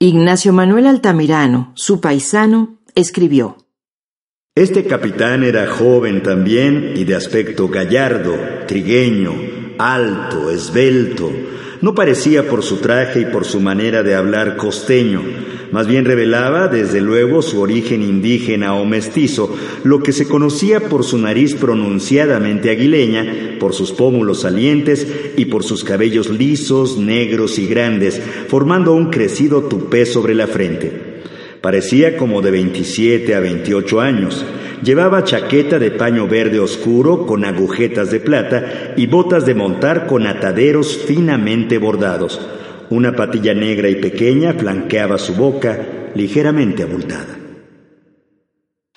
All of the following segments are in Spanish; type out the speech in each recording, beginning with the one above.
Ignacio Manuel Altamirano, su paisano, escribió. Este capitán era joven también y de aspecto gallardo, trigueño, alto, esbelto. No parecía por su traje y por su manera de hablar costeño, más bien revelaba desde luego su origen indígena o mestizo, lo que se conocía por su nariz pronunciadamente aguileña, por sus pómulos salientes y por sus cabellos lisos, negros y grandes, formando un crecido tupé sobre la frente. Parecía como de 27 a 28 años. Llevaba chaqueta de paño verde oscuro con agujetas de plata y botas de montar con ataderos finamente bordados. Una patilla negra y pequeña flanqueaba su boca, ligeramente abultada.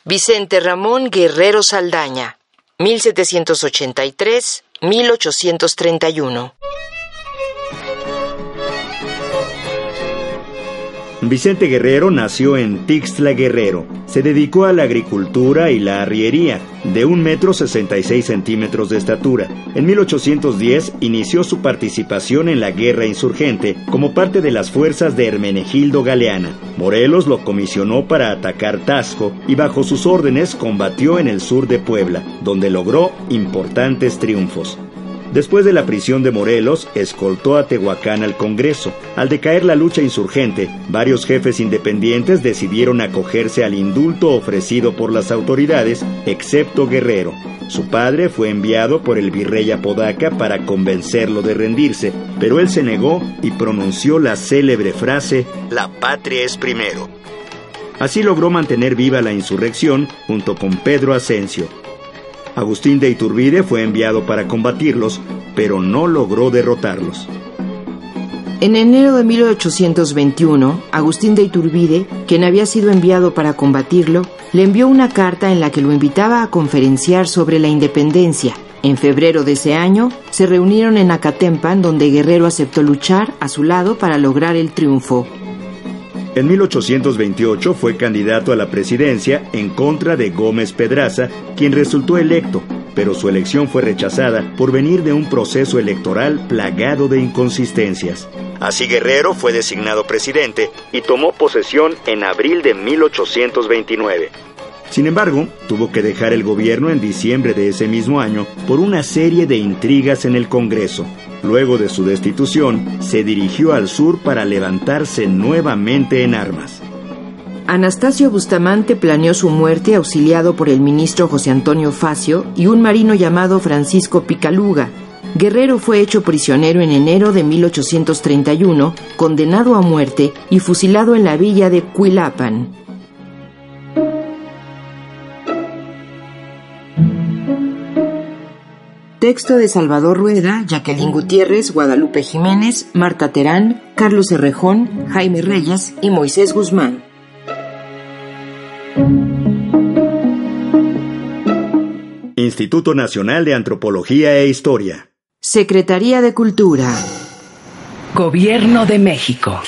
Vicente Ramón Guerrero Saldaña, 1783-1831. Vicente Guerrero nació en Tixla Guerrero. Se dedicó a la agricultura y la arriería, de un metro sesenta y seis centímetros de estatura. En 1810 inició su participación en la guerra insurgente como parte de las fuerzas de Hermenegildo Galeana. Morelos lo comisionó para atacar Tasco y bajo sus órdenes combatió en el sur de Puebla, donde logró importantes triunfos. Después de la prisión de Morelos, escoltó a Tehuacán al Congreso. Al decaer la lucha insurgente, varios jefes independientes decidieron acogerse al indulto ofrecido por las autoridades, excepto Guerrero. Su padre fue enviado por el virrey Apodaca para convencerlo de rendirse, pero él se negó y pronunció la célebre frase, La patria es primero. Así logró mantener viva la insurrección junto con Pedro Asensio, Agustín de Iturbide fue enviado para combatirlos, pero no logró derrotarlos. En enero de 1821, Agustín de Iturbide, quien había sido enviado para combatirlo, le envió una carta en la que lo invitaba a conferenciar sobre la independencia. En febrero de ese año, se reunieron en Acatempan, donde Guerrero aceptó luchar a su lado para lograr el triunfo. En 1828 fue candidato a la presidencia en contra de Gómez Pedraza, quien resultó electo, pero su elección fue rechazada por venir de un proceso electoral plagado de inconsistencias. Así Guerrero fue designado presidente y tomó posesión en abril de 1829. Sin embargo, tuvo que dejar el gobierno en diciembre de ese mismo año por una serie de intrigas en el Congreso. Luego de su destitución, se dirigió al sur para levantarse nuevamente en armas. Anastasio Bustamante planeó su muerte auxiliado por el ministro José Antonio Facio y un marino llamado Francisco Picaluga. Guerrero fue hecho prisionero en enero de 1831, condenado a muerte y fusilado en la villa de Cuilapan. Texto de Salvador Rueda, Jacqueline Gutiérrez, Guadalupe Jiménez, Marta Terán, Carlos Herrejón, Jaime Reyes y Moisés Guzmán. Instituto Nacional de Antropología e Historia. Secretaría de Cultura. Gobierno de México.